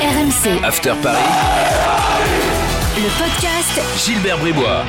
RMC, After Paris, le podcast Gilbert Bribois.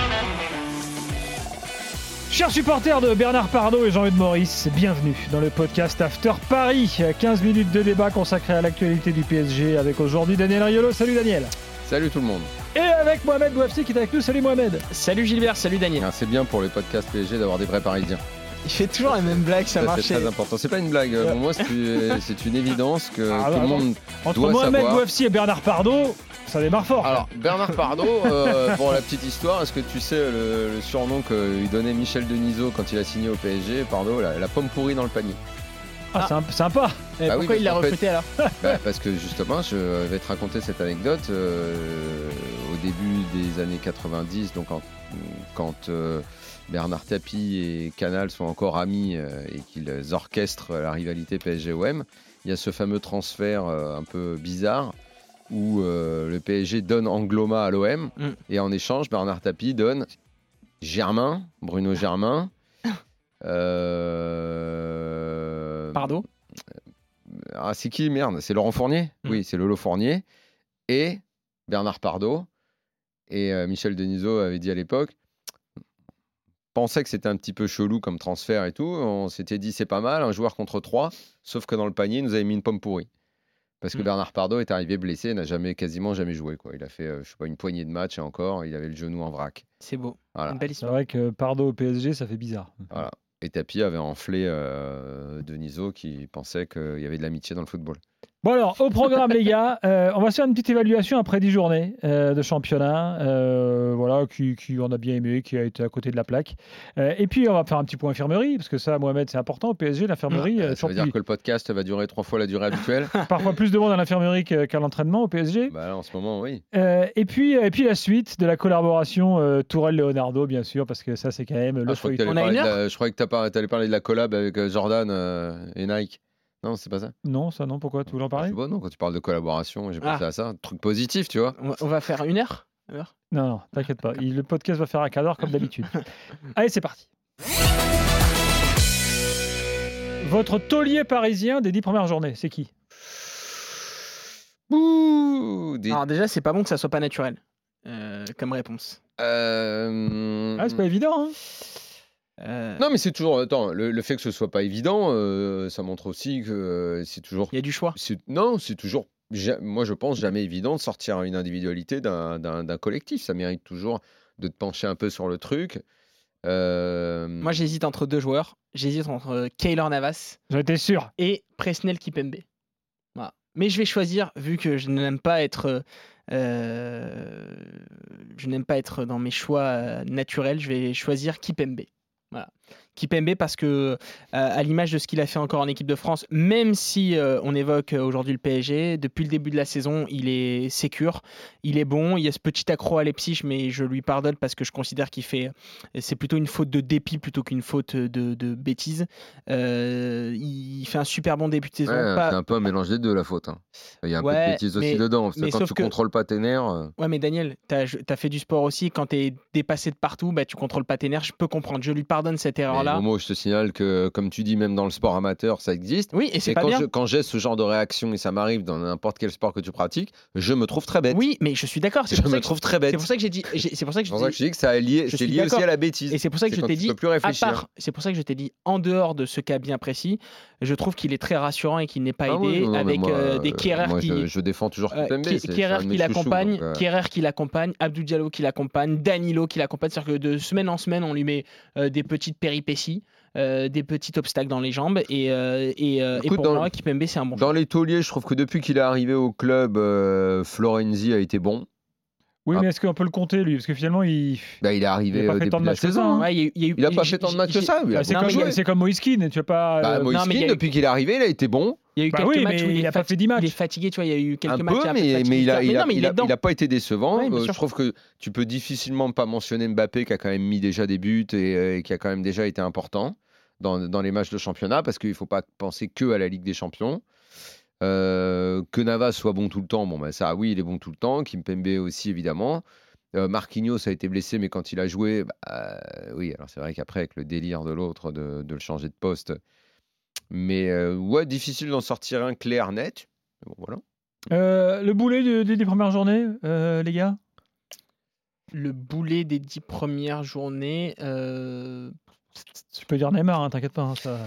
Chers supporters de Bernard Pardo et Jean-Eudes Maurice, bienvenue dans le podcast After Paris. 15 minutes de débat consacré à l'actualité du PSG avec aujourd'hui Daniel Riolo. Salut Daniel. Salut tout le monde. Et avec Mohamed Bouafsi qui est avec nous. Salut Mohamed. Salut Gilbert, salut Daniel. Ah, c'est bien pour les podcasts PSG d'avoir des vrais Parisiens. Il fait toujours la même blague, ça, Ça, marche. c'est très important. C'est pas une blague. Pour moi, c'est une évidence que Ah, tout le monde Entre doit Mohamed savoir. Bouafsi et Bernard Pardo, ça démarre fort. Alors, Bernard Pardo, euh, pour la petite histoire, est-ce que tu sais le, le surnom que lui donnait Michel Denisot quand il a signé au PSG Pardo, la, la pomme pourrie dans le panier? Ah, sympa- sympa. Oui, pourquoi il l'a recruté alors? Bah, parce que justement, je vais te raconter cette anecdote. euh, au début des années 90, donc en- quand euh, Bernard Tapie et Canal sont encore amis euh, et qu'ils orchestrent la rivalité PSG-OM, il y a ce fameux transfert euh, un peu bizarre où euh, le PSG donne Angloma à l'OM Mm. et en échange, Bernard Tapie donne Germain, Bruno Germain. euh, Pardon ah, c'est qui merde C'est Laurent Fournier? Mm. Oui, c'est Lolo Fournier et Bernard Pardo. Et euh, Michel Denisot avait dit à l'époque pensait que c'était un petit peu chelou comme transfert et tout. On s'était dit c'est pas mal, un joueur contre trois, sauf que dans le panier, il nous avait mis une pomme pourrie. Parce que Mm. Bernard Pardo est arrivé blessé, n'a jamais quasiment jamais joué. Quoi. Il a fait, euh, je sais pas, une poignée de matchs et encore, il avait le genou en vrac. C'est beau, Voilà. une belle C'est histoire. vrai que Pardo au PSG, ça fait bizarre. voilà. Et Tapi avait enflé euh, Denisot qui pensait qu'il y avait de l'amitié dans le football. Bon alors, au programme les gars, euh, on va se faire une petite évaluation après 10 journées euh, de championnat, euh, voilà, qui, qui on a bien aimé, qui a été à côté de la plaque. Euh, et puis on va faire un petit point infirmerie, parce que ça, Mohamed, c'est important au PSG, l'infirmerie, euh, ça veut dire que le podcast va durer trois fois la durée habituelle parfois plus de monde à l'infirmerie qu'à l'entraînement au PSG. Bah là, en ce moment, oui. Euh, et, puis, et puis la suite de la collaboration euh, Tourelle-Leonardo, bien sûr, parce que ça c'est quand même le Ah, je, croyais que tu allais parler de la collab avec Jordan euh, et Nike. Non, c'est pas ça Non, ça non, pourquoi? Tu voulais en Je parler? pas, non, quand tu parles de collaboration, j'ai Ah. pensé à ça. Un truc positif, tu vois. On va, on va faire une heure Non, non, t'inquiète pas. Il- le podcast va faire un quart d'heure comme d'habitude. Allez, c'est parti. Votre taulier parisien des dix premières journées, c'est qui? Ouh, des- Alors déjà, c'est pas bon que ça soit pas naturel euh, comme réponse. Euh, Ah, c'est pas évident, hein Euh, Non, mais c'est toujours. Attends, le, le fait que ce soit pas évident, euh, ça montre aussi que euh, c'est toujours. Il y a du choix. c'est- Non, c'est toujours. Moi, je pense jamais évident de sortir une individualité d'un- d'un d'un collectif. Ça mérite toujours de te pencher un peu sur le truc. Euh, Moi, j'hésite entre deux joueurs. J'hésite entre Kaylor Navas J'en étais sûr. et Presnel Kipembe. Voilà. Mais je vais choisir, vu que je n'aime pas être, euh, je n'aime pas être dans mes choix naturels, je vais choisir Kipembe. Voilà. Kipembe parce que, euh, à l'image de ce qu'il a fait encore en équipe de France, même si euh, on évoque euh, aujourd'hui le PSG, depuis le début de la saison, il est sécure, il est bon. Il y a ce petit accro à Leipzig, mais je lui pardonne parce que je considère qu'il fait, c'est plutôt une faute de dépit plutôt qu'une faute de, de bêtise. Euh, il fait un super bon début de saison. ouais, pas- C'est un peu un mélange des deux, la faute. hein. Il y a un peu de bêtises aussi dedans. Parce que mais quand tu que- contrôles pas tes nerfs. Ouais, mais Daniel, tu as, fait du sport aussi. Quand tu es dépassé de partout, bah, tu contrôles pas tes nerfs. Je peux comprendre. Je lui pardonne cette mais Momo, je te signale que, comme tu dis, même dans le sport amateur, ça existe. Oui, et c'est pas quand bien. je- quand j'ai ce genre de réaction, et ça m'arrive dans n'importe quel sport que tu pratiques, je me trouve très bête. Oui, mais je suis d'accord. C'est je pour, me ça que- trouve très bête. c'est pour ça que j'ai dit. j'ai- C'est pour ça que C'est je pour ça que dis- je dis que ça est lié, je c'est suis lié aussi à la bêtise. Et c'est pour ça que je quand t'ai tu dit, peux plus à réfléchir. part, c'est pour ça que je t'ai dit, en dehors de ce cas bien précis, je trouve qu'il est très rassurant et qu'il n'est pas Ah oui, aidé non, non, mais avec moi, euh, des euh, Kierer moi, qui, je, je défends toujours euh, Kimpembe. Ki- c'est- c'est Kierer un de mes qui chouchous, l'accompagne, donc, euh, Kierer qui l'accompagne, Abdou Diallo qui l'accompagne, Danilo qui l'accompagne. C'est-à-dire que de semaine en semaine, on lui met euh, des petites euh, des petits obstacles dans les jambes. Et, euh, et, euh, et pour dans- moi, Kipembe, c'est un bon choix. Dans les tauliers, je trouve que depuis qu'il est arrivé au club, Florenzi a été bon. Oui, Ah. mais est-ce qu'on peut le compter, lui? Parce que finalement, il Bah, il est arrivé Il a pas au fait début tant de la matchs que saison. ça, hein. hein. Ouais, il a il Il pas fait tant de matchs que ça. Il a Bah, c'est comme, Moïskine, tu vas pas. Bah, euh, non, mais eu- depuis qu'il est arrivé, il a été bon. Il y a eu Bah quelques oui, matchs où mais il, il est a pas fait 10 matchs. Il est fatigué, tu vois. Il y a eu quelques un matchs. peu, mais, fatigué, mais il a, etc. il a, non, mais il a- est dedans. il a pas été décevant. Oui, Euh, je trouve que tu peux difficilement pas mentionner Mbappé qui a quand même mis déjà des buts et, euh, et qui a quand même déjà été important dans, dans les matchs de championnat parce qu'il faut pas penser que à la Ligue des Champions. Euh, que Navas soit bon tout le temps, bon bah ça oui il est bon tout le temps. Kimpembe aussi évidemment. Euh, Marquinhos a été blessé, mais quand il a joué, bah, euh, oui, alors c'est vrai qu'après, avec le délire de l'autre de, de le changer de poste, mais euh, ouais, difficile d'en sortir un clair, net. Bon, voilà. Euh, le boulet de- des dix premières journées, euh, les gars? Le boulet des dix premières journées. euh, Tu peux dire Neymar, hein, t'inquiète pas. hein, ça...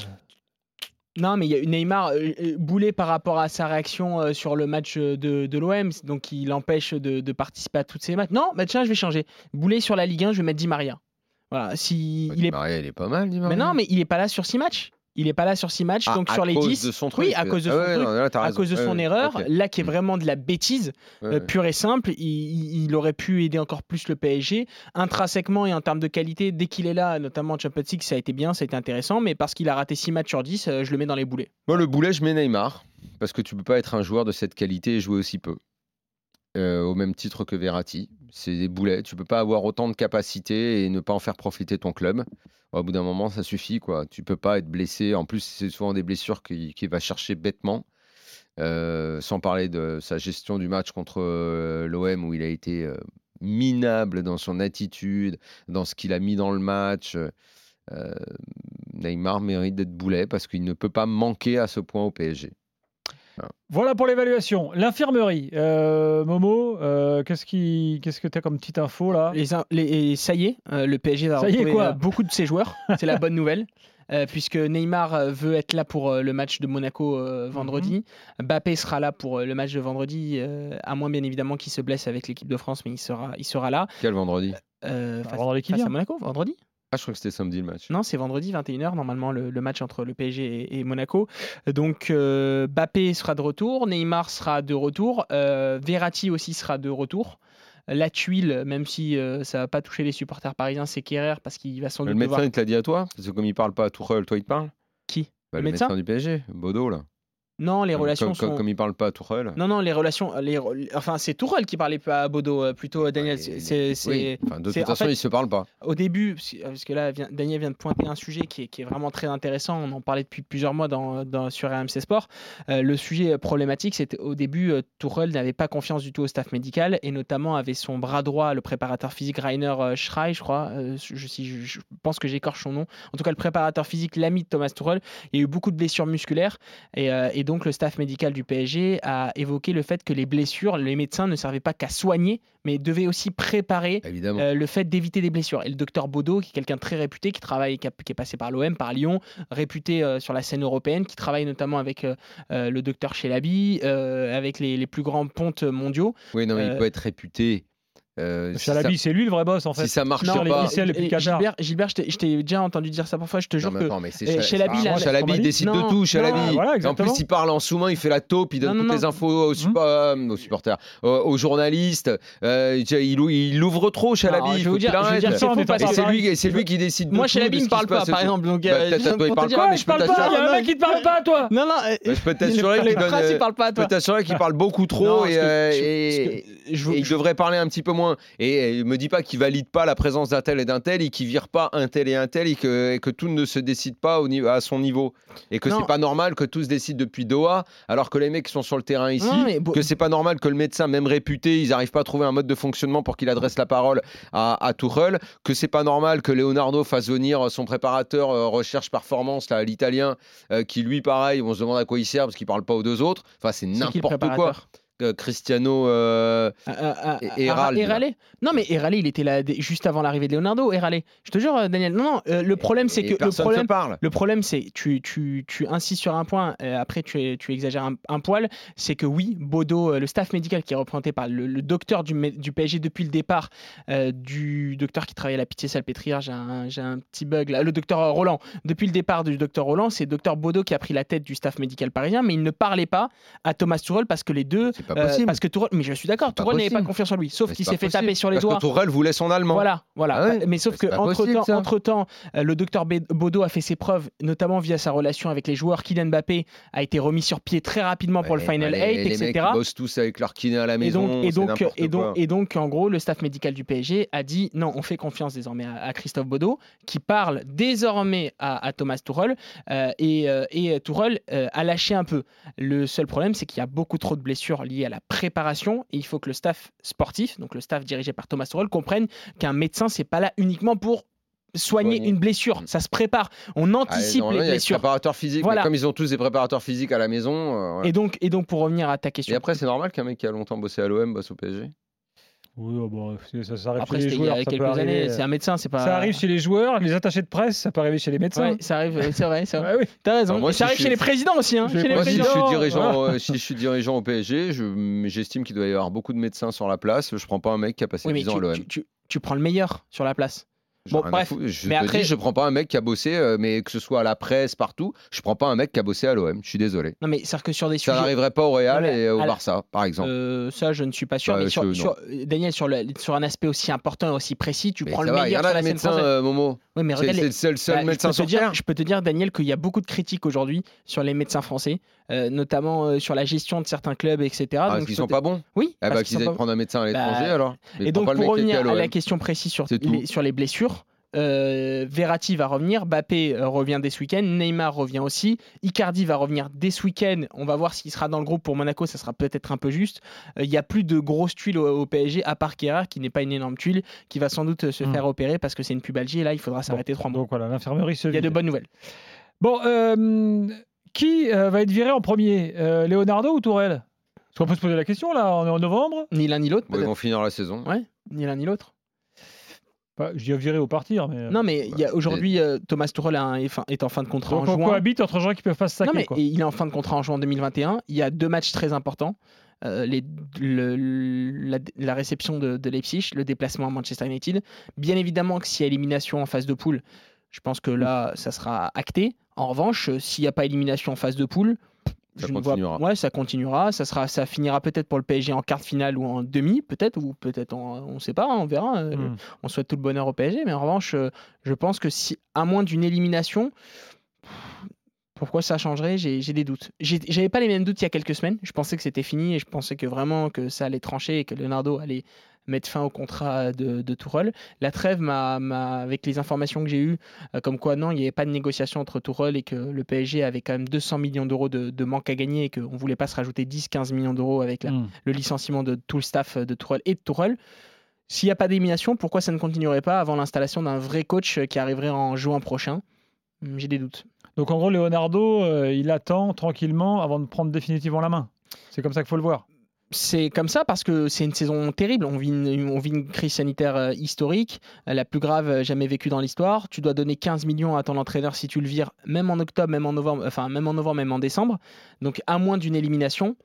Non, mais il y a Neymar euh, euh, boulet par rapport à sa réaction euh, sur le match euh, de, de l'OM, donc il l'empêche de, de participer à tous ces matchs. Non, bah tiens, je vais changer. Boulet sur la Ligue 1, je vais mettre Di Maria. Voilà, si il Di est Maria, il est pas mal, Di Mais non, mais il est pas là sur six matchs. Il est pas là sur six matchs, Ah, donc sur les cause 10. de son truc. oui, à cause de Ah son ouais, truc, non, là, t'as à cause de Ouais, son ouais, erreur, là qui est vraiment de la bêtise, Ouais, euh, pure et simple, il, il- il aurait pu aider encore plus le PSG. Intrinsèquement et en termes de qualité, dès qu'il est là, notamment en Champions League, ça a été bien, ça a été intéressant, mais parce qu'il a raté 6 matchs sur 10, euh, je le mets dans les boulets. Moi, le boulet, je mets Neymar. Parce que tu peux pas être un joueur de cette qualité et jouer aussi peu. Euh, au même titre que Verratti. C'est des boulets. Tu peux pas avoir autant de capacité et ne pas en faire profiter ton club. Au bout d'un moment, ça suffit. quoi. Tu peux pas être blessé. En plus, c'est souvent des blessures qu'il va chercher bêtement. Euh, sans parler de sa gestion du match contre euh, l'OM où il a été minable dans son attitude, dans ce qu'il a mis dans le match. Neymar mérite d'être boulet parce qu'il ne peut pas manquer à ce point au PSG. Voilà pour l'évaluation. L'infirmerie, euh, Momo, euh, qu'est-ce qui, qu'est-ce que tu as comme petite info là? Les, les- ça y est, euh, le PSG va Ça y est, retrouver quoi beaucoup de ses joueurs. C'est la bonne nouvelle. euh, puisque Neymar veut être là pour euh, le match de Monaco euh, vendredi. Mhm. Mbappé sera là pour euh, le match de vendredi, euh, à moins bien évidemment qu'il se blesse avec l'équipe de France, mais il sera, il sera là. Quel vendredi? Euh, Bah, face, vendredi qui face vient. à Monaco, vendredi Ah, je crois que c'était samedi le match. Non, c'est vendredi 21h, normalement, le, le match entre le PSG et, et Monaco. Donc, euh, Mbappé sera de retour, Neymar sera de retour, euh, Verratti aussi sera de retour. La tuile, même si euh, ça va pas toucher les supporters parisiens, c'est Kerrer parce qu'il va sans Le doute médecin, devoir... il te l'a dit à toi Parce que comme il parle pas à Tourelle, toi, il te parle Qui? Bah, Le le, médecin médecin, du PSG, Bodo, là. Non, les relations comme, sont... comme, comme il parle pas à Tourelle. Non, non, les relations... Les... Enfin, c'est Tourelle qui parlait pas à Bodo, euh, plutôt euh, Daniel. Ouais, C'est- c'est... oui. Enfin, de toute en façon, fait- ils se parlent pas. au début, parce que là, Daniel vient de pointer un sujet qui est, qui est vraiment très intéressant. On en parlait depuis plusieurs mois dans, dans- sur RMC Sport. Euh, le sujet problématique, c'était au début, euh, Tuchel n'avait pas confiance du tout au staff médical et notamment avait son bras droit, le préparateur physique Rainer euh, Schrei, je crois. euh, je, si je- je pense que j'écorche son nom. En tout cas, le préparateur physique, l'ami de Thomas Tuchel. Il y a eu beaucoup de blessures musculaires et, euh, et donc le staff médical du PSG a évoqué le fait que les blessures, les médecins ne servaient pas qu'à soigner, mais devaient aussi préparer euh, le fait d'éviter des blessures. Et le docteur Bodo, qui est quelqu'un de très réputé, qui travaille, qui, a- qui est passé par l'OM, par Lyon, réputé euh, sur la scène européenne, qui travaille notamment avec euh, le docteur Chelabi, avec les, les plus grands pontes mondiaux. oui, non, mais il peut être réputé. Euh, si, ça, Chalabi, c'est lui le vrai boss en fait. si ça marche Non, pas. et. Gilbert, Gilbert, je t'ai- déjà entendu dire ça parfois, je te Non, jure mais que. attends, mais c'est euh, Chal- Chalabi, Ah, la- Chalabi, la- il décide Non, de tout, Chalabi. non, voilà, en plus, il parle en sous-main, il fait la taupe, il donne Non, toutes non, les non. infos aux, suppo- euh, aux supporters, euh, aux journalistes. Euh, il, il ouvre trop, Chalabi. Alors, je il vais faut vous dire- c'est que lui, c'est lui qui décide de Moi, ne ce qui parle pas, par exemple. Donc, Bah, à il parle pas, mais je parle pas, il y a un mec qui te parle pas, toi Non, non, Mais je peux t'assurer qu'il il parle pas à Je peux toi. t'assurer qu'il parle beaucoup trop Non, et, que que il devrait parler un petit peu moins. Et, et me dis pas qu'il valide pas la présence d'un tel et d'un tel et qu'il vire pas un tel et un tel et que, et que tout ne se décide pas au niveau, à son niveau. Et que c'est pas normal que tout se décide depuis Doha alors que les mecs qui sont sur le terrain ici. Non, mais Que c'est pas normal que le médecin, même réputé, ils arrivent pas à trouver un mode de fonctionnement pour qu'il adresse la parole à, à Tuchel. Que c'est pas normal que Leonardo fasse venir son préparateur euh, recherche performance, là, l'italien, euh, qui lui, pareil, on se demande à quoi il sert parce qu'il parle pas aux deux autres. Enfin, c'est n'importe quoi. Cristiano. euh, Ah, ah, ah, Et- ah, Non, mais Héralé, il était là juste avant l'arrivée de Leonardo. Héralé. Je te jure, euh, Daniel. Non, non, euh, le problème, c'est que le problème, parle. le problème, c'est tu, tu, tu insistes sur un point. euh, après, tu, tu exagères un, un poil. C'est que oui, Bodo, le staff médical qui est représenté par le, le docteur du, du PSG depuis le départ, du docteur qui travaille à la Pitié Salpêtrière. J'ai un, un petit bug là. Le docteur Roland. Depuis le départ du docteur Roland, c'est docteur Bodo qui a pris la tête du staff médical parisien, mais il ne parlait pas à Thomas Tuchel parce que les deux. C'est pas euh, possible. parce que Tourelle, mais je suis d'accord, Tourelle n'avait pas confiance en lui, sauf qu'il s'est fait taper sur les doigts. Tourelle voulait son allemand. Voilà, voilà. Ah mais sauf que entre temps, temps, le docteur Bodo a fait ses preuves, notamment via sa relation avec les joueurs. Kylian Mbappé a été remis sur pied très rapidement pour le Final les- 8, les mecs, etc. ils bossent tous avec leur kiné à la Et maison. donc, et, donc, et, donc, et donc, en gros, le staff médical du PSG a dit non, on fait confiance désormais à, à Christophe Bodo, qui parle désormais à, à Thomas Tuchel, euh, et, euh, et Tuchel euh, a lâché un peu. Le seul problème, c'est qu'il y a beaucoup trop de blessures liées à la préparation, et il faut que le staff sportif, donc le staff dirigé par Thomas Tuchel, comprenne qu'un médecin, c'est pas là uniquement pour soigner une blessure. Mm. Ça se prépare. On Ah, anticipe les blessures. préparateurs physiques, Voilà. mais comme ils ont tous des préparateurs physiques à la maison. euh, voilà. Et donc, et donc, pour revenir à ta question. Et après, c'est normal qu'un mec qui a longtemps bossé à l'OM bosse au PSG. Oui, oh, bon, ça, ça arrive Après, chez les c'était il y joueurs. a ça quelques années. euh, C'est un médecin, c'est pas. Ça arrive chez les joueurs, les attachés de presse, ça peut arriver chez les médecins. Ouais, ça arrive, euh, c'est vrai. Ouais, oui. T'as raison. Moi, Et ça arrive chez les présidents aussi. Hein, chez les Moi, si je, suis dirigeant, voilà. euh, si je suis dirigeant au PSG, je- j'estime qu'il doit y avoir beaucoup de médecins sur la place. Je prends pas un mec qui a passé Oui, mais 10 ans à tu, l'OM. tu, tu- tu prends le meilleur sur la place. Bon, bref. Je Mais te après- dis, je prends pas un mec qui a bossé, euh, mais que ce soit à la presse, partout, je prends pas un mec qui a bossé à l'OM. Je suis désolé. Non, mais c'est-à-dire que sur des Ça sujets. n'arriverait pas au Real Non, et au la- Barça, par exemple. Euh, ça, je ne suis pas sûr. Bah, mais sur, je- sur- Daniel, sur, le- sur un aspect aussi important et aussi précis, tu mais prends ça le va, il y meilleur sur a la scène française. euh, Momo. Oui, mais C'est le seul Bah, je, médecin peux te sur dire, Terre. je peux te dire, Daniel, qu'il y a beaucoup de critiques aujourd'hui sur les médecins français, euh, notamment euh, sur la gestion de certains clubs, etc. Ah, parce Donc, qu'ils je sont pas bons? Oui, parce bah, qu'ils qu'ils aillent prendre un médecin à l'étranger Bah, alors. Mais Et donc, pour revenir à la question précise les, sur les blessures, euh, Verratti va revenir, Bappé euh, revient dès ce week-end, Neymar revient aussi, Icardi va revenir dès ce week-end. On va voir s'il sera dans le groupe pour Monaco, ça sera peut-être un peu juste. Euh, Il n'y a plus de grosses tuiles au, au PSG, à part Kerrer, qui n'est pas une énorme tuile, qui va sans doute se Hmm. faire opérer parce que c'est une pubalgie et là, il faudra s'arrêter trois mois. Donc voilà, l'infirmerie se Il y a de bonnes nouvelles. Bon, euh, qui euh, va être viré en premier? Euh, Leonardo ou Tourelle? Parce qu'on peut se poser la question là, on est en novembre. Ni l'un ni l'autre, Bon, ils peut-être. vont finir la saison. Ouais, ni l'un ni l'autre. Bah, je dis virer ou partir, mais. Non, mais il y a- aujourd'hui, euh, Thomas Tuchel un- est, en fin de contrat Donc en on juin. cohabite entre gens qui peuvent pas se saquer. Non, mais quoi. il est en fin de contrat en juin 2021. Il y a deux matchs très importants. Euh, les- le- la, la réception de, de Leipzig, le déplacement à Manchester United. Bien évidemment que s'il y a élimination en phase de poule, je pense que là, ça sera acté. En revanche, euh, s'il n'y a pas élimination en phase de poule, Ça je ne continuera. Vois, ouais, ça continuera. Ça, sera, ça finira peut-être pour le PSG en quart de finale ou en demi, peut-être, ou peut-être en, on ne sait pas, hein, on verra. Euh, Hmm. on souhaite tout le bonheur au PSG, mais en revanche, euh, je pense que si, à moins d'une élimination, pourquoi ça changerait? J'ai des doutes. J'avais pas les mêmes doutes il y a quelques semaines. Je pensais que c'était fini et je pensais que vraiment que ça allait trancher et que Leonardo allait mettre fin au contrat de, de Tourelle. La trêve, m'a, m'a- avec les informations que j'ai eues, euh, comme quoi non, il n'y avait pas de négociation entre Tourelle et que le PSG avait quand même 200 millions d'euros de, de manque à gagner et qu'on ne voulait pas se rajouter 10-15 millions d'euros avec la, Hmm. le licenciement de tout le staff de Tourelle et de Tourelle. S'il n'y a pas d'élimination, pourquoi ça ne continuerait pas avant l'installation d'un vrai coach qui arriverait en juin prochain? Hum, J'ai des doutes. Donc en gros, Leonardo, euh, il attend tranquillement avant de prendre définitivement la main. C'est comme ça qu'il faut le voir. C'est comme ça parce que c'est une saison terrible. On vit une, crise sanitaire euh, historique, euh, la plus grave euh, jamais vécue dans l'histoire. Tu dois donner 15 millions à ton entraîneur si tu le vires, même en octobre, même en novembre, enfin même en novembre, même en décembre. Donc à moins d'une élimination,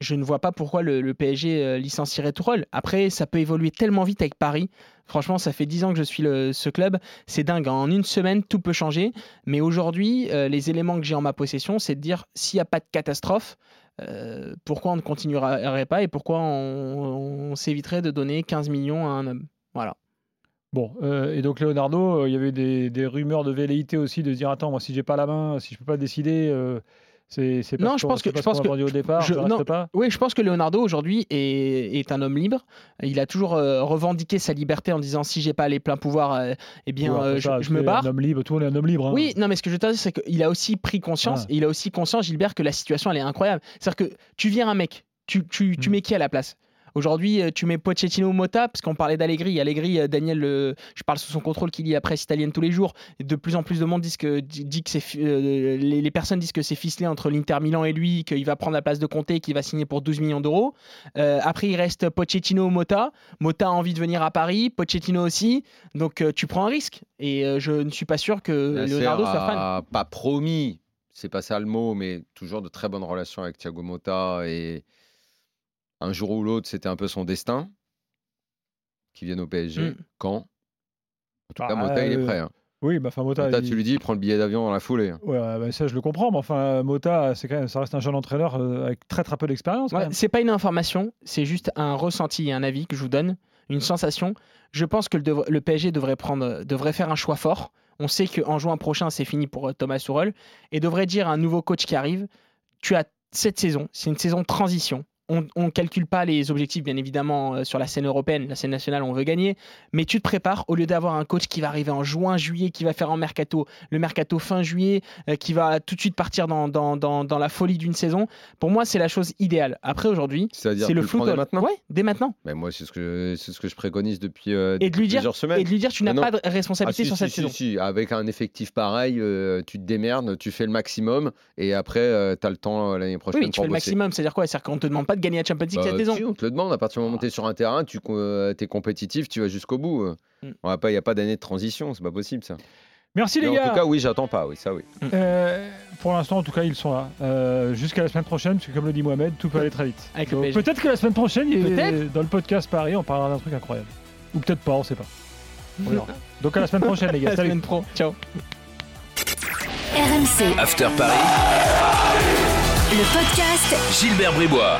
je ne vois pas pourquoi le, PSG licencierait Tourelle. Après, ça peut évoluer tellement vite avec Paris. Franchement, ça fait 10 ans que je suis ce club. C'est dingue. En une semaine, tout peut changer. Mais aujourd'hui, les éléments que j'ai en ma possession, c'est de dire s'il n'y a pas de catastrophe, euh, pourquoi on ne continuerait pas et pourquoi on, s'éviterait de donner 15 millions à un homme? Voilà. Bon, euh, et donc Leonardo, euh, il y avait des, rumeurs de velléité aussi de dire attends, moi si j'ai pas la main, si je peux pas décider, c'est c'est Non, je pense que- je pense que- au départ, je- non. pas. Oui, je pense que Leonardo aujourd'hui est, est un homme libre. Il a toujours euh, revendiqué sa liberté en disant si j'ai pas les pleins pouvoirs, euh, eh bien Ouais, euh, je, me barre. Un homme libre, tout le monde est un homme libre. hein. Oui, non, mais ce que je veux te dire, c'est qu'il a aussi pris conscience, Ouais. il a aussi conscience, Gilbert, que la situation, elle est incroyable. C'est-à-dire que tu vires un mec, tu, tu, tu Mm. mets qui à la place? Aujourd'hui, euh, tu mets Pochettino ou Mota, parce qu'on parlait d'Allegri. Allegri, euh, Daniel, euh, je parle sous son contrôle, qui lit la presse italienne tous les jours. De plus en plus de monde disent que, dit que c'est, euh, les, les personnes disent que c'est ficelé entre l'Inter Milan et lui, qu'il va prendre la place de Conte, qu'il va signer pour 12 millions d'euros. Euh, après, il reste Pochettino ou Mota. Mota a envie de venir à Paris, Pochettino aussi. Donc, euh, tu prends un risque. Et je ne suis pas sûr que Nasser Leonardo soit fan. pas promis, c'est pas ça le mot, mais toujours de très bonnes relations avec Thiago Motta et un jour ou l'autre, c'était un peu son destin qu'il vienne au PSG. Mm. Quand? En tout Bah, cas, Motta, il est euh, prêt. hein. Oui, bah, enfin, Mota, Motta, il- tu lui dis, il prend le billet d'avion dans la foulée. Ouais, bah, ça je le comprends, mais enfin, Mota, c'est quand même, ça reste un jeune entraîneur euh, avec très très peu d'expérience. Ouais, c'est pas une information, c'est juste un ressenti et un avis que je vous donne, une sensation. Je pense que le, dev- le PSG devrait, prendre, devrait faire un choix fort. On sait qu'en juin prochain, c'est fini pour euh, Thomas Tuchel et devrait dire à un nouveau coach qui arrive tu as cette saison, c'est une saison de transition. On, on calcule pas les objectifs, bien évidemment, euh, sur la scène européenne, la scène nationale, on veut gagner, mais tu te prépares au lieu d'avoir un coach qui va arriver en juin, juillet, qui va faire en mercato, le mercato fin juillet, euh, qui va tout de suite partir dans, dans, dans, dans la folie d'une saison. Pour moi, c'est la chose idéale. Après, aujourd'hui, c'est le prends dès maintenant Ouais, dès maintenant. Mais moi, c'est ce que ce que je préconise depuis, euh, Et de lui dire- plusieurs semaines. Et de lui dire, tu n'as pas de Ah, responsabilité si, sur si, cette si, saison. si. Avec un effectif pareil, euh, tu te démerdes, tu fais le maximum et après, tu as le temps l'année prochaine Oui, mais tu pour fais le maximum, c'est-à-dire quoi? C'est-à-dire qu'on te demande pas de gagner la Champions League Bah, cette saison. on te le demande. À partir du moment où tu es sur un terrain, tu es compétitif, tu vas jusqu'au bout. euh. Mm. On va pas, il n'y a pas d'année de transition, c'est pas possible ça. Merci Mais les en gars. tout cas, oui, j'attends pas, oui, ça oui. Euh, pour l'instant, en tout cas, ils sont là. Euh, Jusqu'à la semaine prochaine, parce que comme le dit Mohamed, tout peut aller très vite. Peut-être que la semaine prochaine, il dans le podcast Paris, on parlera d'un truc incroyable. Ou peut-être pas, on sait pas. On verra. Donc à la semaine prochaine, les gars. La Salut. semaine pro. Ciao. RMC, After Paris, le podcast Gilbert Bribois.